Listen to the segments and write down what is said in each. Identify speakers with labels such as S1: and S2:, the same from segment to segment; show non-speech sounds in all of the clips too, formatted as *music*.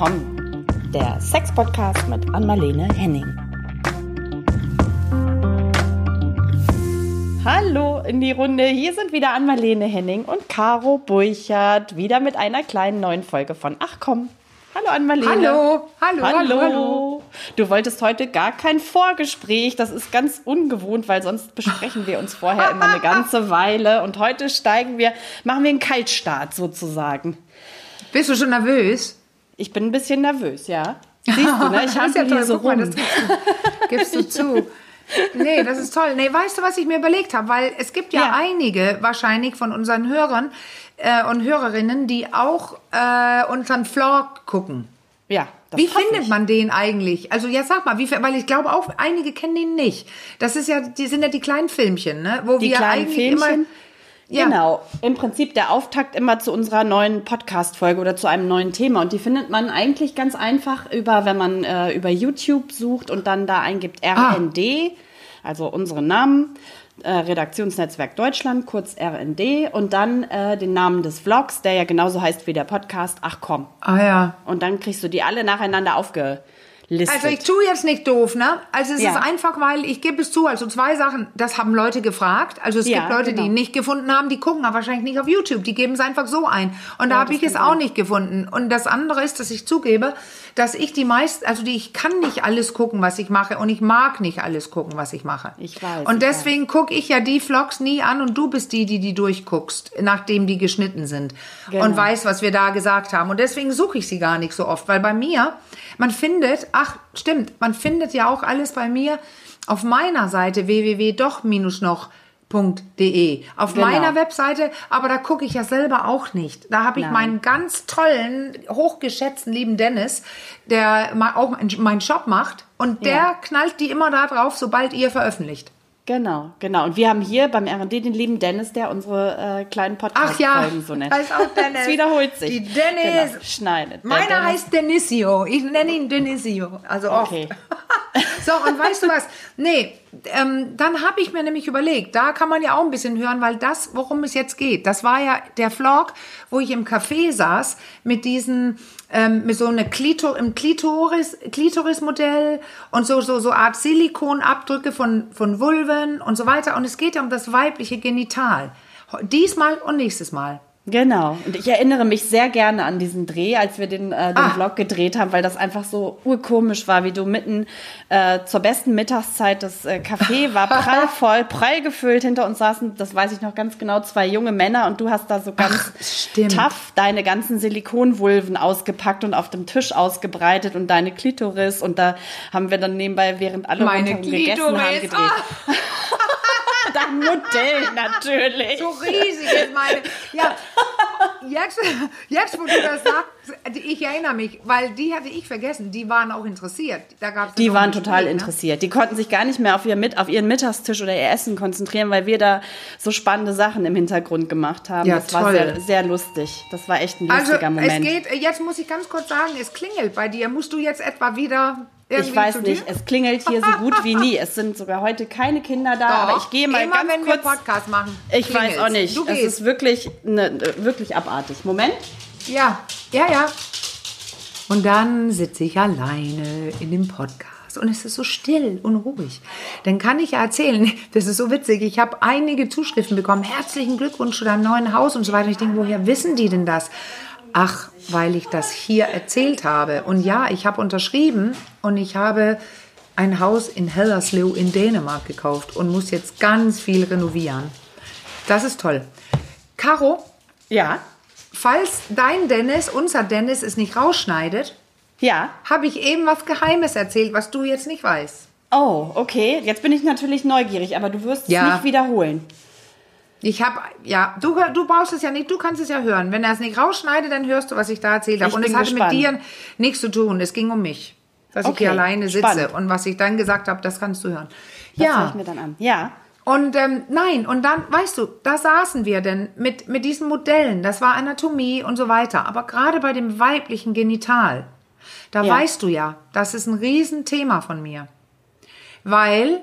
S1: komm, der Sex-Podcast mit Anmalene Henning. Hallo in die Runde. Hier sind wieder Anmalene Henning und Caro Burchardt. Wieder mit einer kleinen neuen Folge von Ach komm. Hallo Anmalene.
S2: Hallo, hallo,
S1: hallo,
S2: hallo, hallo.
S1: Du wolltest heute gar kein Vorgespräch. Das ist ganz ungewohnt, weil sonst besprechen wir uns vorher immer eine ganze *laughs* Weile. Und heute steigen wir, machen wir einen Kaltstart sozusagen.
S2: Bist du schon nervös?
S1: Ich bin ein bisschen nervös, ja. Siehst du, ne? *laughs* Ich habe
S2: ja toll.
S1: so
S2: Guck mal,
S1: rum.
S2: das gibst du, gibst du zu. Nee, das ist toll. Nee, weißt du, was ich mir überlegt habe? Weil es gibt ja,
S1: Ja.
S2: einige wahrscheinlich von unseren Hörern äh, und Hörerinnen, die auch äh, unseren Vlog gucken.
S1: ja, das
S2: Wie findet
S1: ich.
S2: man den eigentlich? Also ja, sag mal, wie, weil ich glaube auch einige kennen den nicht. Das ist ja, die sind ja die kleinen Filmchen, ne? Wo
S1: Die
S2: wir
S1: kleinen
S2: eigentlich
S1: Filmchen?
S2: immer ja.
S1: Genau, im Prinzip der Auftakt immer zu unserer neuen Podcast-Folge oder zu einem neuen Thema. Und die findet man eigentlich ganz einfach über, wenn man äh, über YouTube sucht und dann da eingibt
S2: Ah.
S1: RND, also unseren Namen, äh, Redaktionsnetzwerk Deutschland, kurz RND, und dann äh, den Namen des Vlogs, der ja genauso heißt wie der Podcast. Ach komm.
S2: Ah ja.
S1: Und dann kriegst du die alle nacheinander aufgelistet.
S2: Also ich tue jetzt nicht doof, ne? Also es
S1: Ja.
S2: ist einfach, weil ich gebe es zu, also zwei Sachen, das haben Leute gefragt. Also es
S1: Ja,
S2: gibt Leute, die
S1: genau.
S2: ihn nicht gefunden haben, die gucken aber wahrscheinlich nicht auf YouTube, die geben es einfach so ein. Und da
S1: Ja,
S2: habe
S1: das
S2: ich es auch nicht gefunden. Und das andere ist, dass ich zugebe, dass ich die meisten, also die, ich kann nicht alles gucken, was ich mache und ich mag nicht alles gucken, was ich mache.
S1: Ich weiß,
S2: Und deswegen gucke ich ja die Vlogs nie an und du bist die, die die durchguckst, nachdem die geschnitten sind
S1: Genau.
S2: und weißt, was wir da gesagt haben. Und deswegen suche ich sie gar nicht so oft, weil bei mir, man findet, ach, stimmt, man findet ja auch alles bei mir auf meiner Seite www.doch-noch.de. Auf
S1: Genau.
S2: meiner Webseite, aber da gucke ich ja selber auch nicht. Da habe ich
S1: Nein.
S2: meinen ganz tollen, hochgeschätzten lieben Dennis, der auch mein- meinen Shop macht und der
S1: Ja.
S2: knallt die immer da drauf, sobald ihr veröffentlicht.
S1: Genau, genau. Und wir haben hier beim RD den lieben Dennis, der unsere äh, kleinen
S2: Ach ja,
S1: Podcast-Folgen so nennt.
S2: ist auch *laughs* Dennis.
S1: Es wiederholt sich.
S2: Die Dennis.
S1: Genau, schneidet.
S2: Meiner
S1: Dennis.
S2: heißt Denisio. Ich nenne ihn Denisio. Also oft.
S1: Okay. *laughs*
S2: So, und weißt du was? Nee, ähm, dann habe ich mir nämlich überlegt, da kann man ja auch ein bisschen hören, weil das, worum es jetzt geht, das war ja der Vlog, wo ich im Café saß mit diesen, ähm, mit so einer Klito, im Klitoris, Klitoris-Modell und so, so, so Art Silikonabdrücke von, von Vulven und so weiter. Und es geht ja um das weibliche Genital. Diesmal und nächstes Mal.
S1: Genau. Und ich erinnere mich sehr gerne an diesen Dreh, als wir den, äh, den
S2: Ah.
S1: Vlog gedreht haben, weil das einfach so urkomisch war, wie du mitten äh, zur besten Mittagszeit, das äh, Café war *laughs* prallvoll, prall gefüllt. Hinter uns saßen, das weiß ich noch ganz genau, zwei junge Männer und du hast da so ganz
S2: stimmt.
S1: tough deine ganzen Silikonvulven ausgepackt und auf dem Tisch ausgebreitet und deine Klitoris. Und da haben wir dann nebenbei, während alle
S2: Meine
S1: rundherum gegessen haben,
S2: Klitoris.
S1: gedreht.
S2: Ah. *laughs*
S1: Dein Modell natürlich.
S2: So riesig ist meine. Ja, jetzt, jetzt wo du das sagst, ich erinnere mich, weil die hatte ich vergessen, die waren auch interessiert. Da gab's
S1: Die waren total
S2: Gespräch, ne?
S1: interessiert. Die konnten sich gar nicht mehr auf, ihr mit, auf ihren Mittagstisch oder ihr Essen konzentrieren, weil wir da so spannende Sachen im Hintergrund gemacht haben.
S2: Ja,
S1: das war
S2: toll.
S1: sehr, sehr lustig. Das war echt ein
S2: Also
S1: lustiger Moment.
S2: es geht, jetzt muss ich ganz kurz sagen, es klingelt bei dir. Musst du jetzt etwa wieder irgendwie
S1: ich weiß nicht, es klingelt hier so gut wie nie. Es sind sogar heute keine Kinder da, aber
S2: Doch,
S1: ich gehe mal
S2: immer
S1: ganz
S2: wenn
S1: kurz.
S2: wir Podcast machen.
S1: ich weiß auch nicht.
S2: Du
S1: es
S2: gehst.
S1: ist wirklich, ne, wirklich abartig. Moment.
S2: Ja, ja, ja. Und dann sitze ich alleine in dem Podcast und es ist so still und ruhig. Dann kann ich ja erzählen, *laughs* das ist so witzig, ich habe einige Zuschriften bekommen, herzlichen Glückwunsch zu deinem neuen Haus und so weiter. Ich denke, woher wissen die denn das? Ach, weil ich das hier erzählt habe. Und ja, ich habe unterschrieben und ich habe ein Haus in Hellerslev in Dänemark gekauft und muss jetzt ganz viel renovieren. Das ist toll. Caro,
S1: Ja.
S2: Falls dein Dennis, unser Dennis, es nicht rausschneidet,
S1: Ja.
S2: habe ich eben was Geheimes erzählt, was du jetzt nicht weißt.
S1: Oh, okay. Jetzt bin ich natürlich neugierig, aber du wirst es
S2: Ja.
S1: nicht wiederholen.
S2: Ich habe, ja, du, du brauchst es ja nicht, du kannst es ja hören. Wenn er es nicht rausschneidet, dann hörst du, was ich da erzählt habe.
S1: Ich
S2: Und es hatte mit dir nichts zu tun. Es ging um mich. Dass ich
S1: Okay,
S2: hier alleine sitze.
S1: spannend.
S2: Und was ich dann gesagt habe, das kannst du hören.
S1: Das
S2: ja.
S1: ich mir dann an. Ja.
S2: Und ähm, nein, und dann, weißt du, da saßen wir denn mit, mit diesen Modellen, das war Anatomie und so weiter. Aber gerade bei dem weiblichen Genital, da
S1: Ja.
S2: weißt du ja, das ist ein Riesenthema von mir. Weil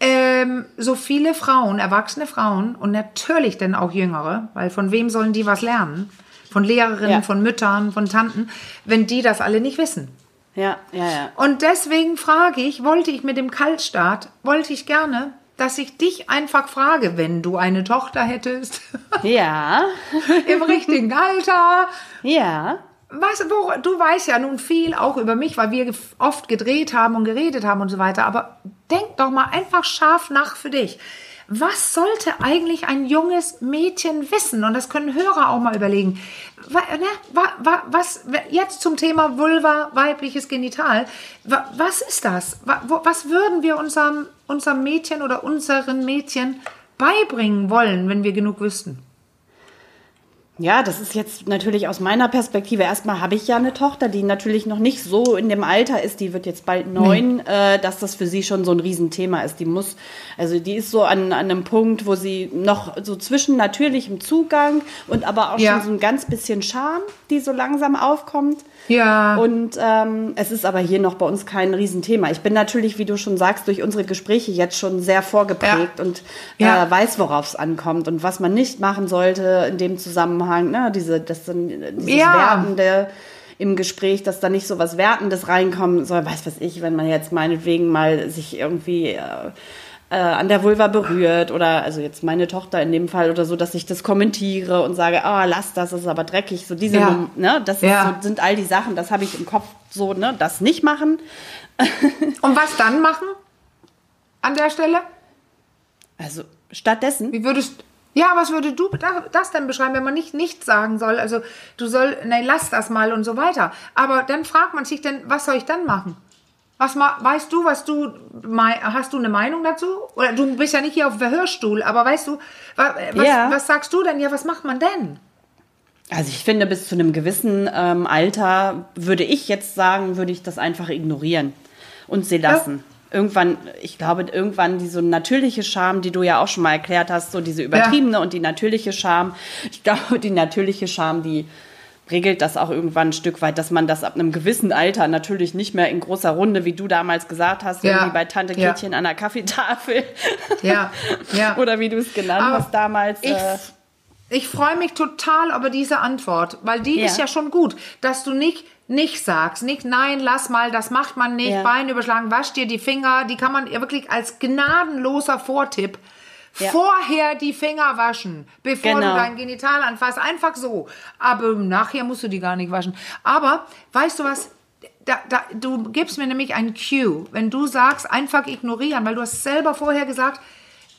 S2: ähm, so viele Frauen, erwachsene Frauen und natürlich dann auch jüngere, weil von wem sollen die was lernen? von Lehrerinnen,
S1: Ja.
S2: von Müttern, von Tanten, wenn die das alle nicht wissen.
S1: Ja, ja, ja.
S2: Und deswegen frage ich, wollte ich mit dem Kaltstart, wollte ich gerne, dass ich dich einfach frage, wenn du eine Tochter hättest,
S1: Ja, *laughs*
S2: im richtigen Alter,
S1: ja.
S2: Was, wo, du weißt ja nun viel auch über mich, weil wir oft gedreht haben und geredet haben und so weiter. Aber denk doch mal einfach scharf nach für dich. Was sollte eigentlich ein junges Mädchen wissen? Und das können Hörer auch mal überlegen. Ne, wa, wa, was jetzt zum Thema Vulva, weibliches Genital? Wa, was ist das? Was würden wir unserem, unserem Mädchen oder unseren Mädchen beibringen wollen, wenn wir genug wüssten?
S1: Ja, das ist jetzt natürlich aus meiner Perspektive. Erstmal habe ich ja eine Tochter, die natürlich noch nicht so in dem Alter ist, die wird jetzt bald neun, äh, dass das für sie schon so ein Riesenthema ist. Die muss, also die ist so an, an einem Punkt, wo sie noch so zwischen natürlichem Zugang und aber auch
S2: Ja.
S1: schon so ein ganz bisschen Scham, die so langsam aufkommt.
S2: Ja.
S1: Und ähm, es ist aber hier noch bei uns kein Riesenthema. Ich bin natürlich, wie du schon sagst, durch unsere Gespräche jetzt schon sehr vorgeprägt
S2: Ja.
S1: und
S2: Ja.
S1: Äh, weiß, worauf es ankommt und was man nicht machen sollte in dem Zusammenhang. Ne? Diese, das dann, dieses
S2: Ja.
S1: Wertende im Gespräch, dass da nicht so was Wertendes reinkommen soll. Weiß was ich, wenn man jetzt meinetwegen mal sich irgendwie äh, äh, an der Vulva berührt oder also jetzt meine Tochter in dem Fall oder so, dass ich das kommentiere und sage, ah, lass das, das ist aber dreckig. So diese,
S2: Ja.
S1: Ne, das
S2: Ja.
S1: so, sind all die Sachen, das habe ich im Kopf so, ne, das nicht machen. *laughs*
S2: Und was dann machen? An der Stelle?
S1: Also stattdessen,
S2: Wie würdest ja, was würde du da- das denn beschreiben, wenn man nicht nichts sagen soll? Also du soll, nein, lass das mal und so weiter. Aber dann fragt man sich denn, was soll ich dann machen? Was weißt du, was du hast du eine Meinung dazu? Oder du bist ja nicht hier auf dem Verhörstuhl, aber weißt du, wa- was,
S1: Ja.
S2: was sagst du denn? Ja, was macht man denn?
S1: Also ich finde, bis zu einem gewissen ähm, Alter würde ich jetzt sagen, würde ich das einfach ignorieren und sie lassen. Irgendwann, ich glaube, irgendwann diese natürliche Scham, die du ja auch schon mal erklärt hast, so diese übertriebene und die natürliche Scham. Ich glaube, die natürliche Scham, die regelt das auch irgendwann ein Stück weit, dass man das ab einem gewissen Alter natürlich nicht mehr in großer Runde, wie du damals gesagt hast,
S2: Ja.
S1: irgendwie bei Tante
S2: Ja.
S1: An der Kaffeetafel
S2: Ja, ja. *laughs*
S1: oder wie du es genannt
S2: Aber
S1: hast damals.
S2: Ich,
S1: äh,
S2: ich freue mich total über diese Antwort, weil die
S1: Ja.
S2: ist ja schon gut, dass du nicht nicht sagst, nicht nein, lass mal, das macht man nicht. Bein überschlagen, wasch dir die Finger, die kann man wirklich als gnadenloser Vortipp
S1: Ja.
S2: vorher die Finger waschen, bevor
S1: Genau.
S2: du dein Genital anfasst, einfach so. Aber nachher musst du die gar nicht waschen. Aber weißt du was? Da, da, du gibst mir nämlich ein Cue, wenn du sagst, einfach ignorieren, weil du hast selber vorher gesagt,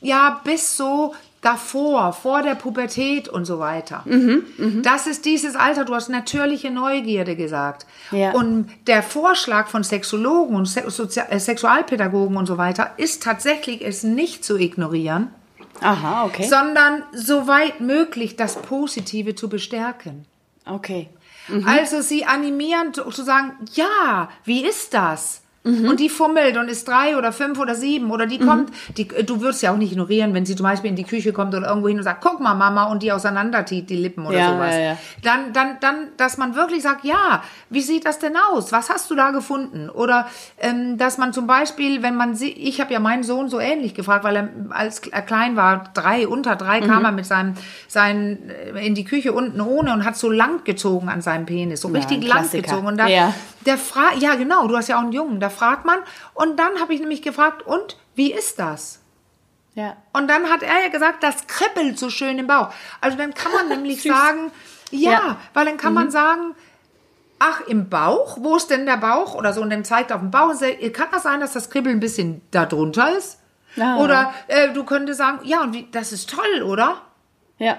S2: ja, bis so davor, vor der Pubertät und so weiter.
S1: Mhm,
S2: Das ist dieses Alter, du hast natürliche Neugierde gesagt.
S1: Ja.
S2: Und der Vorschlag von Sexologen und äh, Sexualpädagogen und so weiter ist tatsächlich, es nicht zu ignorieren,
S1: aha, okay.
S2: sondern soweit möglich das Positive zu bestärken.
S1: Okay.
S2: Also sie animieren zu sagen, ja, wie ist das? Und die fummelt und ist drei oder fünf oder sieben oder die kommt, die, du würdest ja auch nicht ignorieren, wenn sie zum Beispiel in die Küche kommt oder irgendwo hin und sagt, guck mal Mama und die auseinanderzieht, die Lippen oder
S1: Ja,
S2: sowas.
S1: ja, ja.
S2: Dann, dann, dann, dass man wirklich sagt, ja, wie sieht das denn aus? Was hast du da gefunden? Oder ähm, dass man zum Beispiel, wenn man sie, ich habe ja meinen Sohn so ähnlich gefragt, weil er als er klein war, drei, unter drei,
S1: Mhm.
S2: kam er mit seinem, seinen, äh, in die Küche unten ohne und hat so lang gezogen an seinem Penis, so richtig lang gezogen. Und da,
S1: Ja.
S2: der fragt, ja genau, du hast ja auch einen Jungen, da fragt man. Und dann habe ich nämlich gefragt, und wie ist das?
S1: Ja.
S2: Und dann hat er ja gesagt, das kribbelt so schön im Bauch. Also dann kann man *laughs* nämlich sagen, ja,
S1: Ja.
S2: weil dann kann man sagen, ach, im Bauch, wo ist denn der Bauch? Oder so, und dann zeigt auf den Bauch kann das sein, dass das Kribbeln ein bisschen da drunter ist?
S1: Ah.
S2: Oder äh, du könntest sagen, ja, und wie, das ist toll, oder?
S1: Ja.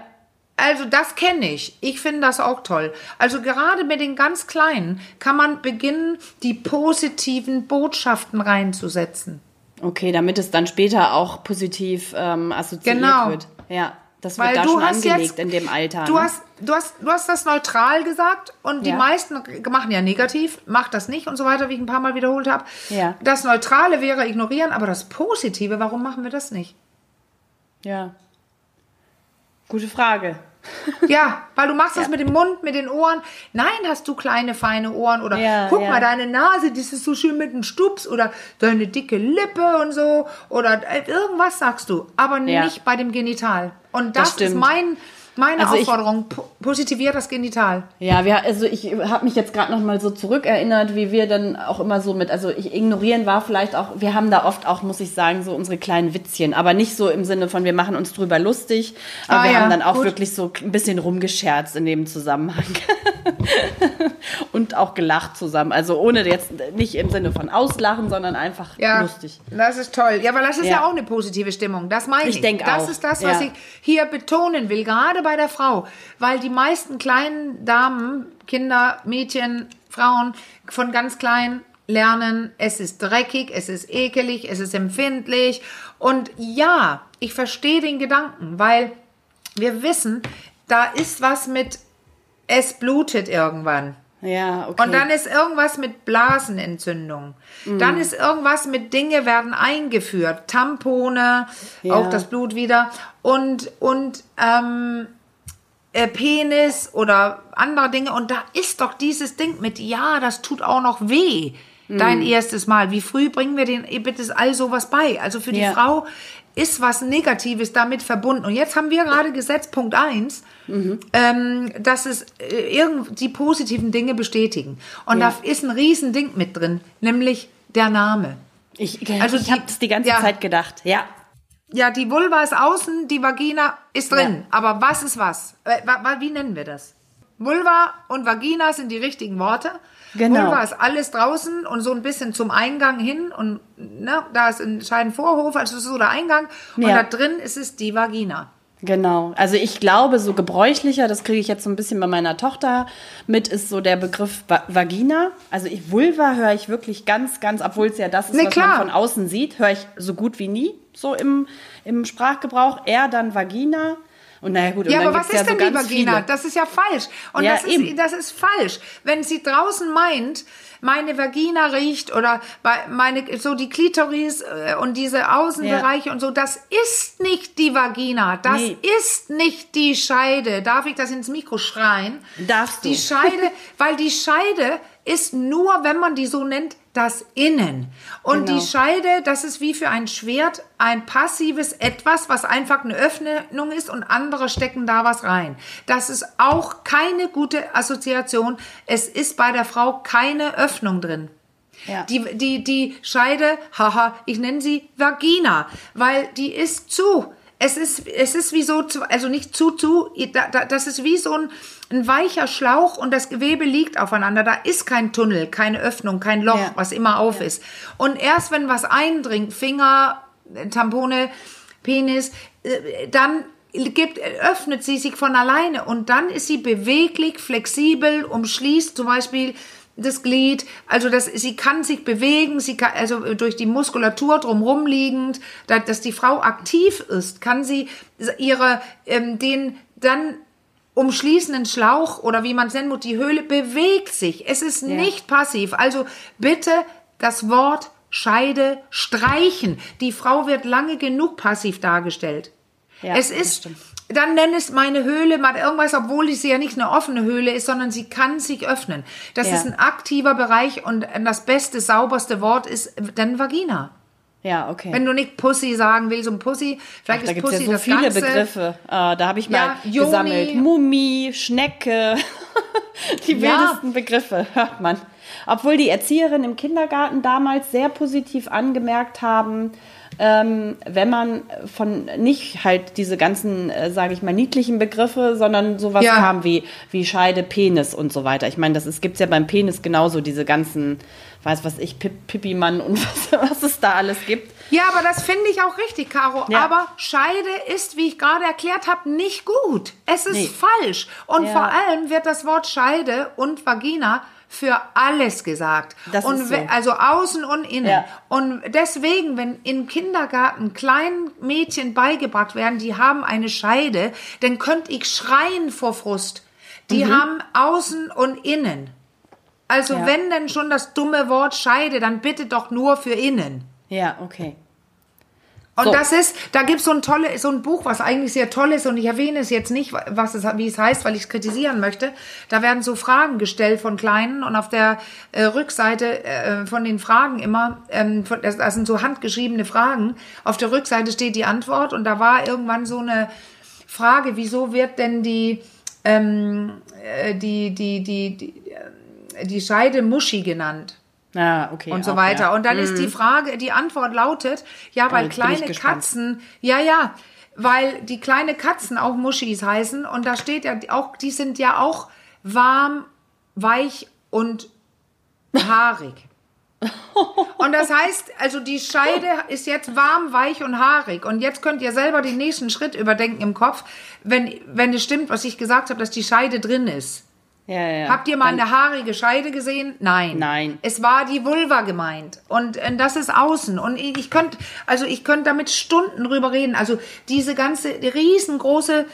S2: Also das kenne ich. Ich finde das auch toll. Also gerade mit den ganz Kleinen kann man beginnen, die positiven Botschaften reinzusetzen.
S1: Okay, damit es dann später auch positiv ähm, assoziiert
S2: Genau.
S1: wird. Ja, das
S2: Weil
S1: wird da
S2: du
S1: schon
S2: hast
S1: angelegt
S2: jetzt,
S1: in dem Alter.
S2: Du
S1: ne?
S2: hast, du hast, du hast das neutral gesagt und die
S1: Ja.
S2: meisten machen ja negativ, macht das nicht und so weiter, wie ich ein paar Mal wiederholt habe.
S1: Ja.
S2: Das Neutrale wäre ignorieren, aber das Positive, warum machen wir das nicht?
S1: ja. Gute Frage.
S2: Ja, weil du machst das mit dem Mund, mit den Ohren. Nein, hast du kleine, feine Ohren oder
S1: Ja,
S2: guck
S1: ja.
S2: mal, deine Nase, das ist so schön mit einem Stups oder deine dicke Lippe und so oder äh, irgendwas sagst du, aber
S1: Ja.
S2: nicht bei dem Genital. Und das,
S1: Das
S2: ist mein, Meine
S1: Also ich-
S2: Aufforderung, po positivier das Genital.
S1: Ja, wir, also ich habe mich jetzt gerade noch mal so zurückerinnert, wie wir dann auch immer so mit, also ich ignorieren war vielleicht auch, wir haben da oft auch, muss ich sagen, so unsere kleinen Witzchen, aber nicht so im Sinne von, wir machen uns drüber lustig, aber
S2: Ah
S1: wir
S2: ja,
S1: haben dann auch
S2: gut.
S1: wirklich so ein bisschen rumgescherzt in dem Zusammenhang *laughs* *laughs* und auch gelacht zusammen, also ohne jetzt nicht im Sinne von auslachen, sondern einfach lustig.
S2: Das ist toll. Ja, aber das ist ja,
S1: Ja.
S2: auch eine positive Stimmung. Das meine ich.
S1: Ich denk
S2: das
S1: auch.
S2: ist das, was
S1: Ja.
S2: ich hier betonen will, gerade bei der Frau. Weil die meisten kleinen Damen, Kinder, Mädchen, Frauen von ganz klein lernen, es ist dreckig, es ist ekelig, es ist empfindlich. Und ja, ich verstehe den Gedanken, weil wir wissen, da ist was mit, es blutet irgendwann.
S1: Ja, okay.
S2: Und dann ist irgendwas mit Blasenentzündung. Dann ist irgendwas mit Dinge werden eingeführt. Tampone,
S1: Ja.
S2: auch das Blut wieder. Und, und ähm, äh, Penis oder andere Dinge. Und da ist doch dieses Ding mit, ja, das tut auch noch weh. Dein erstes Mal. Wie früh bringen wir den bitte all sowas bei? Also für die
S1: Ja.
S2: Frau ist was Negatives damit verbunden. Und jetzt haben wir gerade gesetzt, Punkt eins, ähm, dass es äh, irgend die positiven Dinge bestätigen. Und
S1: Ja.
S2: da ist ein Riesending mit drin, nämlich der Name.
S1: ich
S2: also
S1: ich habe das die ganze
S2: ja.
S1: Zeit gedacht, ja.
S2: Ja, die Vulva ist außen, die Vagina ist drin.
S1: Ja.
S2: Aber was ist was? Äh, wie nennen wir das? Vulva und Vagina sind die richtigen Worte.
S1: Genau.
S2: Vulva ist alles draußen und so ein bisschen zum Eingang hin und ne, da ist ein Scheidenvorhof, also das ist so der Eingang. Und
S1: Ja.
S2: da drin ist es die Vagina.
S1: Genau. Also ich glaube, so gebräuchlicher, das kriege ich jetzt so ein bisschen bei meiner Tochter mit, ist so der Begriff Va Vagina. Also ich, Vulva höre ich wirklich ganz, ganz, obwohl es ja das ist,
S2: Nee,
S1: was
S2: klar.
S1: man von außen sieht, höre ich so gut wie nie so im, im Sprachgebrauch. Eher dann Vagina. Und naja gut, und
S2: Ja, aber was ist
S1: ja
S2: denn
S1: so
S2: Vagina?
S1: viele.
S2: Das ist ja falsch. Und
S1: Ja,
S2: das, ist,
S1: eben.
S2: das ist falsch. Wenn sie draußen meint, meine Vagina riecht oder bei- meine so die Klitoris äh, und diese Außenbereiche und so, das ist nicht die Vagina. Das
S1: Nee.
S2: ist nicht die Scheide. Darf ich das ins Mikro schreien?
S1: Darfst du.
S2: Die Scheide, *laughs* weil die Scheide ist nur, wenn man die so nennt, das Innen. Und
S1: Genau.
S2: die Scheide, das ist wie für ein Schwert ein passives Etwas, was einfach eine Öffnung ist und andere stecken da was rein. Das ist auch keine gute Assoziation. Es ist bei der Frau keine Öffnung drin.
S1: Ja.
S2: Die, die, die Scheide, haha, ich nenne sie Vagina, weil die ist zu. Es ist, es ist wie so, also nicht zu, zu, da- da- das ist wie so ein, ein weicher Schlauch und das Gewebe liegt aufeinander. Da ist kein Tunnel, keine Öffnung, kein Loch,
S1: Ja.
S2: was immer auf ist. Und erst wenn was eindringt, Finger, Tampone, Penis, äh, dann gibt, öffnet sie sich von alleine und dann ist sie beweglich, flexibel, umschließt zum Beispiel das Glied, also das, sie kann sich bewegen, sie kann, also durch die Muskulatur drumherum liegend, da, dass die Frau aktiv ist, kann sie ihre, ähm, den dann umschließenden Schlauch oder wie man es nennen muss, die Höhle bewegt sich. Es ist nicht passiv. Also bitte das Wort Scheide streichen. Die Frau wird lange genug passiv dargestellt.
S1: Ja,
S2: es ist, dann nenn es meine Höhle, mal irgendwas, obwohl sie ja nicht eine offene Höhle ist, sondern sie kann sich öffnen. Das
S1: Ja.
S2: ist ein aktiver Bereich und das beste, sauberste Wort ist dann Vagina.
S1: Ja, okay.
S2: Wenn du nicht Pussy sagen willst und Pussy, vielleicht
S1: da
S2: ist
S1: gibt es
S2: Pussy
S1: ja so
S2: das
S1: viele
S2: Ganze.
S1: Begriffe. Äh, da habe ich mal
S2: Ja,
S1: gesammelt. Mummi, Schnecke. *laughs* die
S2: Ja.
S1: wildesten Begriffe, hört man. Obwohl die Erzieherinnen im Kindergarten damals sehr positiv angemerkt haben, ähm, wenn man von nicht halt diese ganzen, äh, sage ich mal, niedlichen Begriffe, sondern sowas
S2: Ja.
S1: kam wie, wie Scheide, Penis und so weiter. Ich meine, das gibt es ja beim Penis genauso, diese ganzen, weiß was ich, Pip, Pipi-Mann und *laughs* was, was es da alles gibt.
S2: Ja, aber das finde ich auch richtig, Caro.
S1: Ja.
S2: Aber Scheide ist, wie ich gerade erklärt habe, nicht gut. Es ist
S1: Nee.
S2: falsch. Und
S1: Ja.
S2: vor allem wird das Wort Scheide und Vagina für alles gesagt.
S1: Das
S2: und
S1: ist so.
S2: Also außen und innen.
S1: Ja.
S2: Und deswegen, wenn im Kindergarten kleinen Mädchen beigebracht werden, die haben eine Scheide, dann könnte ich schreien vor Frust. Die
S1: Mhm.
S2: haben außen und innen. Also
S1: Ja.
S2: wenn denn schon das dumme Wort Scheide, dann bitte doch nur für innen.
S1: Ja, okay.
S2: Und
S1: So.
S2: das ist, da gibt es so ein tolle, so ein Buch, was eigentlich sehr toll ist, und ich erwähne es jetzt nicht, was es, wie es heißt, weil ich es kritisieren möchte. Da werden so Fragen gestellt von Kleinen und auf der äh, Rückseite äh, von den Fragen immer, ähm, von, das, das sind so handgeschriebene Fragen. Auf der Rückseite steht die Antwort und da war irgendwann so eine Frage, wieso wird denn die, ähm, äh, die, die, die, die, die Scheide Muschi genannt?
S1: Ah, okay.
S2: und so
S1: auch,
S2: weiter.
S1: Ja. Mhm.
S2: Und dann ist die Frage, die Antwort lautet, ja, weil
S1: ich
S2: kleine. Katzen, ja, ja, weil die kleine Katzen auch Muschis heißen und da steht ja auch, die sind ja auch warm, weich und haarig. *laughs* Und das heißt, also die Scheide ist jetzt warm, weich und haarig. Und jetzt könnt ihr selber den nächsten Schritt überdenken im Kopf, wenn, wenn es stimmt, was ich gesagt habe, dass die Scheide drin ist.
S1: Ja, ja.
S2: Habt ihr mal
S1: Dann-
S2: eine haarige Scheide gesehen? Nein.
S1: Nein.
S2: Es war die Vulva gemeint. Und äh, das ist außen. Und ich, ich könnte, also ich könnte damit Stunden drüber reden. Also diese ganze riesengroße,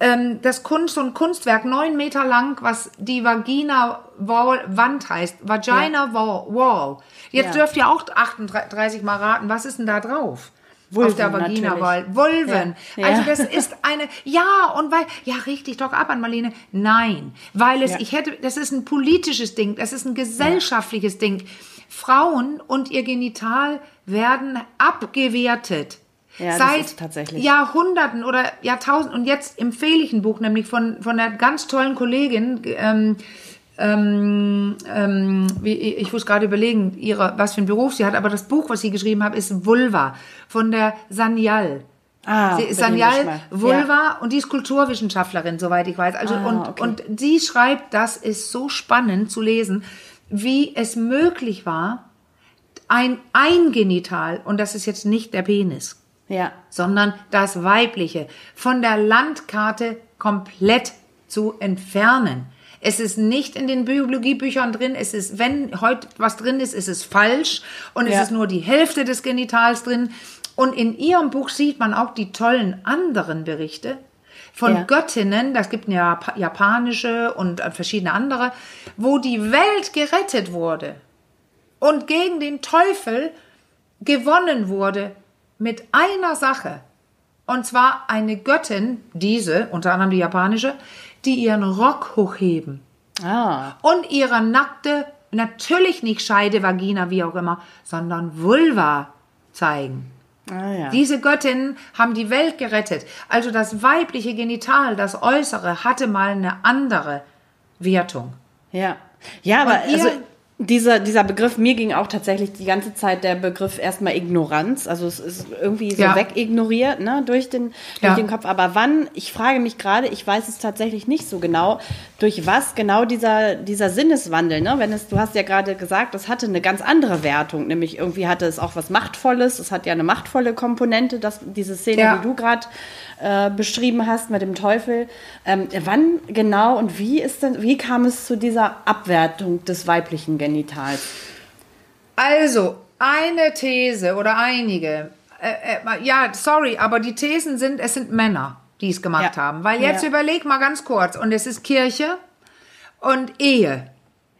S2: ähm, das Kunst und Kunstwerk, neun Meter lang, was die Vagina Wall, Wand heißt. Vagina Wall. Wall. Jetzt
S1: Ja.
S2: dürft ihr auch 38 mal raten, was ist denn da drauf?
S1: Vulven
S2: Auf der Vagina
S1: natürlich.
S2: Vulven.
S1: Ja.
S2: Also
S1: Ja.
S2: das *laughs* ist eine, ja, und weil, ja, richtig, doch ab an Marlene. Nein, weil es,
S1: Ja.
S2: ich hätte, das ist ein politisches Ding, das ist ein gesellschaftliches Ding. Frauen und ihr Genital werden abgewertet.
S1: Ja,
S2: Seit. Jahrhunderten oder Jahrtausenden und jetzt empfehle ich ein Buch, nämlich von, von einer ganz tollen Kollegin, ähm, ähm, ähm, ich muss gerade überlegen, ihre, was für ein Beruf sie hat, aber das Buch, was sie geschrieben hat, ist Vulva von der Sanyal.
S1: Ah,
S2: Sie Sanyal Vulva und die ist Kulturwissenschaftlerin, soweit ich weiß. Also
S1: Ah,
S2: und,
S1: okay.
S2: und sie schreibt, das ist so spannend zu lesen, wie es möglich war, ein Eingenital, und das ist jetzt nicht der Penis,
S1: Ja.
S2: sondern das Weibliche von der Landkarte komplett zu entfernen. Es ist nicht in den Biologiebüchern drin. Es ist, wenn heute was drin ist, ist es falsch und es
S1: Ja.
S2: ist nur die Hälfte des Genitals drin. Und in ihrem Buch sieht man auch die tollen anderen Berichte von
S1: Ja.
S2: Göttinnen, das gibt eine Jap- japanische und äh, verschiedene andere, wo die Welt gerettet wurde und gegen den Teufel gewonnen wurde mit einer Sache. Und zwar eine Göttin, diese, unter anderem die japanische, die ihren Rock hochheben
S1: Ah.
S2: und ihre nackte, natürlich nicht Scheide, Vagina, wie auch immer, sondern Vulva zeigen.
S1: Ah, ja.
S2: Diese Göttinnen haben die Welt gerettet. Also das weibliche Genital, das Äußere, hatte mal eine andere Wertung.
S1: Ja. Ja, aber
S2: ihr-
S1: also dieser, dieser Begriff, mir ging auch tatsächlich die ganze Zeit der Begriff erstmal Ignoranz. Also es ist irgendwie so
S2: Ja.
S1: wegignoriert, ne, durch den, durch
S2: Ja.
S1: den Kopf. Aber wann, ich frage mich gerade, ich weiß es tatsächlich nicht so genau, durch was genau dieser, dieser Sinneswandel, ne? Wenn es, du hast ja gerade gesagt, es hatte eine ganz andere Wertung, nämlich irgendwie hatte es auch was Machtvolles, es hat ja eine machtvolle Komponente, das, diese Szene,
S2: Ja.
S1: die du gerade äh, beschrieben hast mit dem Teufel. Ähm, wann genau und wie ist denn, wie kam es zu dieser Abwertung des weiblichen Genitals?
S2: Also, eine These oder einige. Äh, äh, ja, sorry, aber die Thesen sind, es sind Männer, die es gemacht
S1: Ja.
S2: haben. Weil jetzt
S1: Ja.
S2: überleg mal ganz kurz. Und es ist Kirche und Ehe.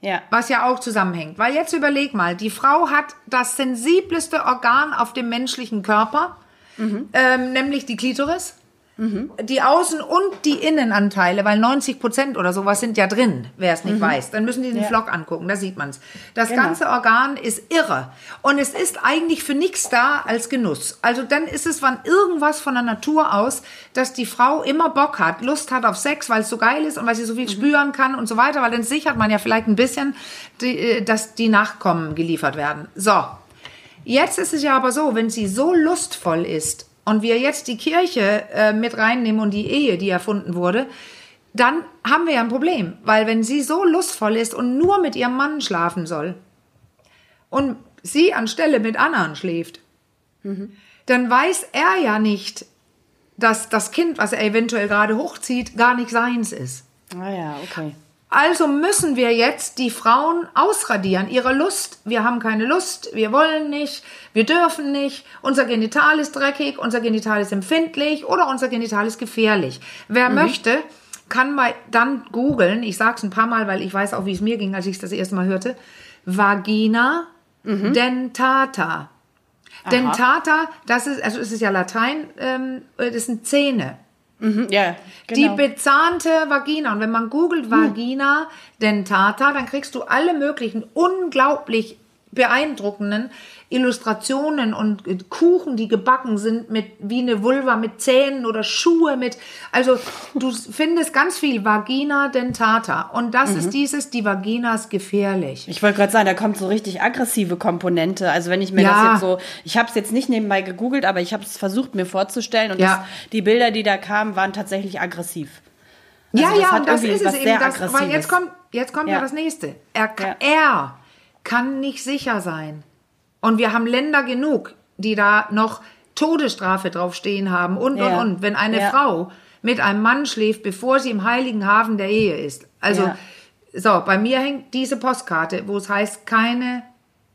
S1: Ja.
S2: Was ja auch zusammenhängt. Weil jetzt überleg mal, die Frau hat das sensibleste Organ auf dem menschlichen Körper, ähm, nämlich die Klitoris. Die Außen- und die Innenanteile, weil 90 Prozent oder sowas sind ja drin, wer es nicht weiß. Dann müssen die den
S1: Ja.
S2: Vlog angucken, da sieht man's. Das
S1: Genau.
S2: ganze Organ ist irre. Und es ist eigentlich für nichts da als Genuss. Also dann ist es wann irgendwas von der Natur aus, dass die Frau immer Bock hat, Lust hat auf Sex, weil es so geil ist und weil sie so viel spüren kann und so weiter, weil dann sichert man ja vielleicht ein bisschen, die, äh, dass die Nachkommen geliefert werden. So. Jetzt ist es ja aber so, wenn sie so lustvoll ist und wir jetzt die Kirche äh, mit reinnehmen und die Ehe, die erfunden wurde, dann haben wir ja ein Problem. Weil wenn sie so lustvoll ist und nur mit ihrem Mann schlafen soll und sie anstelle mit anderen schläft, dann weiß er ja nicht, dass das Kind, was er eventuell gerade hochzieht, gar nicht seins ist.
S1: Ah ja, okay.
S2: Also müssen wir jetzt die Frauen ausradieren. Ihre Lust, wir haben keine Lust, wir wollen nicht, wir dürfen nicht, unser Genital ist dreckig, unser Genital ist empfindlich oder unser Genital ist gefährlich. Wer möchte, kann mal dann googeln, ich sage es ein paar Mal, weil ich weiß auch, wie es mir ging, als ich es das erste Mal hörte, Vagina dentata. Dentata, das ist, also es ist ja Latein, ähm, das sind Zähne.
S1: Mhm, ja,
S2: Die
S1: genau.
S2: bezahnte Vagina. Und wenn man googelt Vagina dentata, dann kriegst du alle möglichen unglaublich beeindruckenden Illustrationen und Kuchen, die gebacken sind mit wie eine Vulva mit Zähnen oder Schuhe mit. Also du findest ganz viel Vagina dentata und das
S1: Mhm.
S2: ist dieses, die Vagina ist gefährlich.
S1: Ich wollte gerade sagen, da kommt so richtig aggressive Komponente. Also wenn ich mir
S2: Ja.
S1: das jetzt so, ich habe es jetzt nicht nebenbei gegoogelt, aber ich habe es versucht mir vorzustellen und
S2: Ja.
S1: das, die Bilder, die da kamen, waren tatsächlich aggressiv.
S2: ja,
S1: das
S2: ja,
S1: hat
S2: und das ist es eben. Das, weil jetzt kommt, jetzt kommt ja.
S1: Ja.
S2: das nächste. Er,
S1: Ja.
S2: er kann nicht sicher sein. Und wir haben Länder genug, die da noch Todesstrafe draufstehen haben und,
S1: Ja.
S2: und, und. Wenn eine
S1: Ja.
S2: Frau mit einem Mann schläft, bevor sie im heiligen Hafen der Ehe ist. Also,
S1: Ja.
S2: so, bei mir hängt diese Postkarte, wo es heißt, keine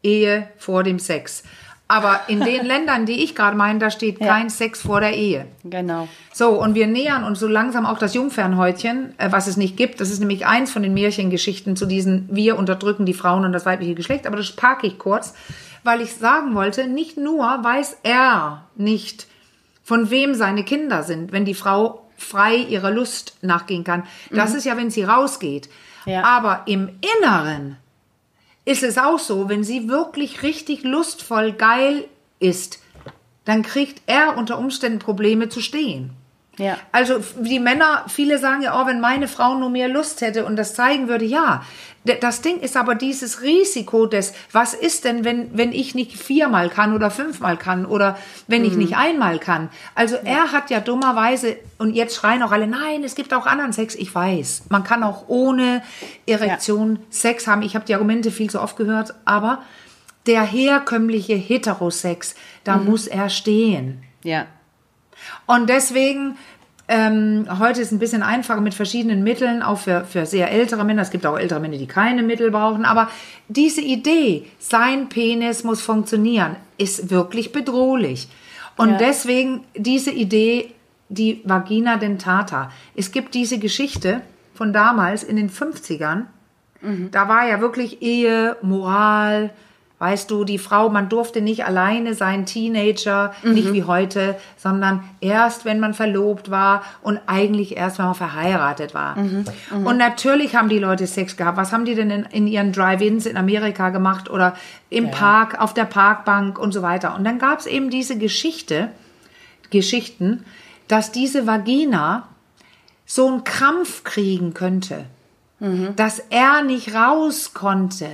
S2: Ehe vor dem Sex. Aber in den *laughs* Ländern, die ich gerade meine, da steht
S1: Ja.
S2: kein Sex vor der Ehe.
S1: Genau.
S2: So, und wir nähern uns so langsam auch das Jungfernhäutchen, äh, was es nicht gibt. Das ist nämlich eins von den Märchengeschichten zu diesen Wir unterdrücken die Frauen und das weibliche Geschlecht. Aber das parke ich kurz, weil ich sagen wollte, nicht nur weiß er nicht, von wem seine Kinder sind, wenn die Frau frei ihrer Lust nachgehen kann. Das ist ja, wenn sie rausgeht.
S1: Ja.
S2: Aber im Inneren ist es auch so, wenn sie wirklich richtig lustvoll geil ist, dann kriegt er unter Umständen Probleme zu stehen.
S1: Ja.
S2: Also die Männer, viele sagen ja, oh, wenn meine Frau nur mehr Lust hätte und das zeigen würde, ja. Das Ding ist aber dieses Risiko des, was ist denn, wenn, wenn ich nicht viermal kann oder fünfmal kann oder wenn ich nicht einmal kann. Also er hat ja dummerweise, und jetzt schreien auch alle, nein, es gibt auch anderen Sex. Ich weiß, man kann auch ohne Erektion Sex haben. Ich habe die Argumente viel zu oft gehört, aber der herkömmliche Heterosex, da muss er stehen.
S1: Ja.
S2: Und deswegen, ähm, heute ist ein bisschen einfacher mit verschiedenen Mitteln, auch für, für sehr ältere Männer. Es gibt auch ältere Männer, die keine Mittel brauchen. Aber diese Idee, sein Penis muss funktionieren, ist wirklich bedrohlich. Und
S1: Ja.
S2: deswegen diese Idee, die Vagina dentata. Es gibt diese Geschichte von damals in den 50ern. Da war ja wirklich Ehe, Moral, weißt du, die Frau, man durfte nicht alleine sein, Teenager, nicht wie heute, sondern erst, wenn man verlobt war und eigentlich erst, wenn man verheiratet war. Und natürlich haben die Leute Sex gehabt. Was haben die denn in, in ihren Drive-Ins in Amerika gemacht oder im Park, auf der Parkbank und so weiter. Und dann gab es eben diese Geschichte, Geschichten, dass diese Vagina so einen Krampf kriegen könnte, dass er nicht raus konnte.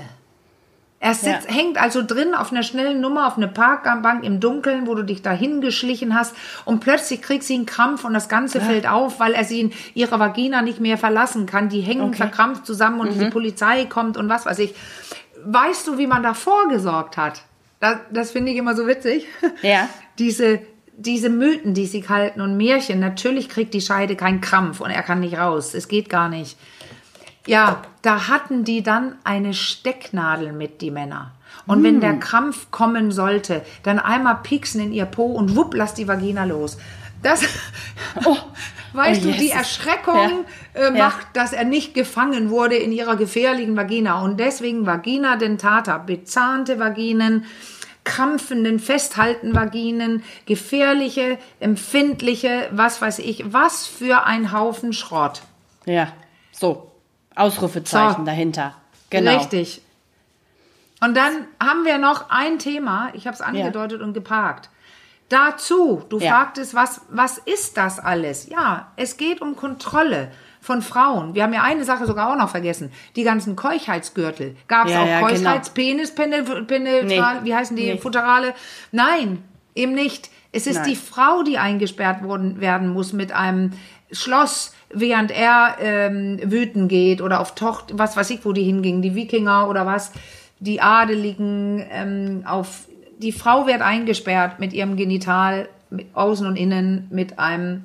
S2: Er sitzt,
S1: Ja.
S2: hängt also drin auf einer schnellen Nummer, auf einer Parkbank im Dunkeln, wo du dich dahin geschlichen hast und plötzlich kriegt sie einen Krampf und das Ganze fällt auf, weil er sie in ihrer Vagina nicht mehr verlassen kann. Die hängen
S1: Okay.
S2: verkrampft zusammen und die Polizei kommt und was weiß ich. Weißt du, wie man da vorgesorgt hat? Das, das finde ich immer so witzig.
S1: Ja. *laughs*
S2: Diese, diese Mythen, die sie halten und Märchen, natürlich kriegt die Scheide keinen Krampf und er kann nicht raus. Es geht gar nicht. Ja, da hatten die dann eine Stecknadel mit, die Männer. Und wenn
S1: Hm.
S2: der Krampf kommen sollte, dann einmal pieksen in ihr Po und wupp, lass die Vagina los. Das, *laughs* weißt
S1: Oh,
S2: du, die
S1: Jesus.
S2: Erschreckung
S1: Ja.
S2: äh, macht, dass er nicht gefangen wurde in ihrer gefährlichen Vagina. Und deswegen Vagina dentata, bezahnte Vaginen, krampfenden, festhalten Vaginen, gefährliche, empfindliche, was weiß ich, was für ein Haufen Schrott.
S1: Ja. So. Ausrufezeichen
S2: So.
S1: dahinter. Genau.
S2: Richtig. Und dann haben wir noch ein Thema, ich habe es angedeutet und geparkt. Dazu, du
S1: Ja.
S2: fragtest, was, was ist das alles? Ja, es geht um Kontrolle von Frauen. Wir haben ja eine Sache sogar auch noch vergessen. Die ganzen Keuchheitsgürtel. Gab es
S1: Ja,
S2: auch
S1: ja, genau.
S2: Keuchheitspenis, Penetral, Penetral,
S1: Nee.
S2: wie heißen die,
S1: Nee.
S2: Futterale? Nein, eben nicht. Es ist
S1: Nein.
S2: die Frau, die eingesperrt worden, werden muss mit einem Schloss, während er ähm, wüten geht oder auf Tocht, was weiß ich, wo die hingingen, die Wikinger oder was, die Adeligen, ähm, auf die Frau wird eingesperrt mit ihrem Genital, mit außen und innen, mit einem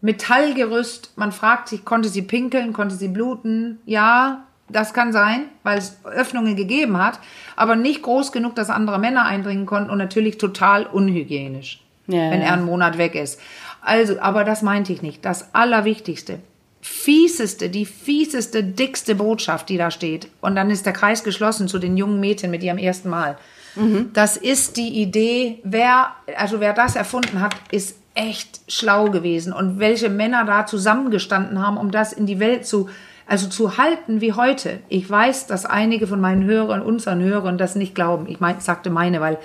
S2: Metallgerüst. Man fragt sich, konnte sie pinkeln, konnte sie bluten? Ja, das kann sein, weil es Öffnungen gegeben hat, aber nicht groß genug, dass andere Männer eindringen konnten und natürlich total unhygienisch,
S1: Ja,
S2: wenn
S1: ja.
S2: er einen Monat weg ist. Also, aber das meinte ich nicht. Das Allerwichtigste, fieseste, die fieseste, dickste Botschaft, die da steht. Und dann ist der Kreis geschlossen zu den jungen Mädchen mit ihrem ersten Mal. Das ist die Idee, wer, also wer das erfunden hat, ist echt schlau gewesen. Und welche Männer da zusammengestanden haben, um das in die Welt zu Also zu halten wie heute. Ich weiß, dass einige von meinen Hörern, unseren Hörern das nicht glauben. Ich mein, sagte meine, weil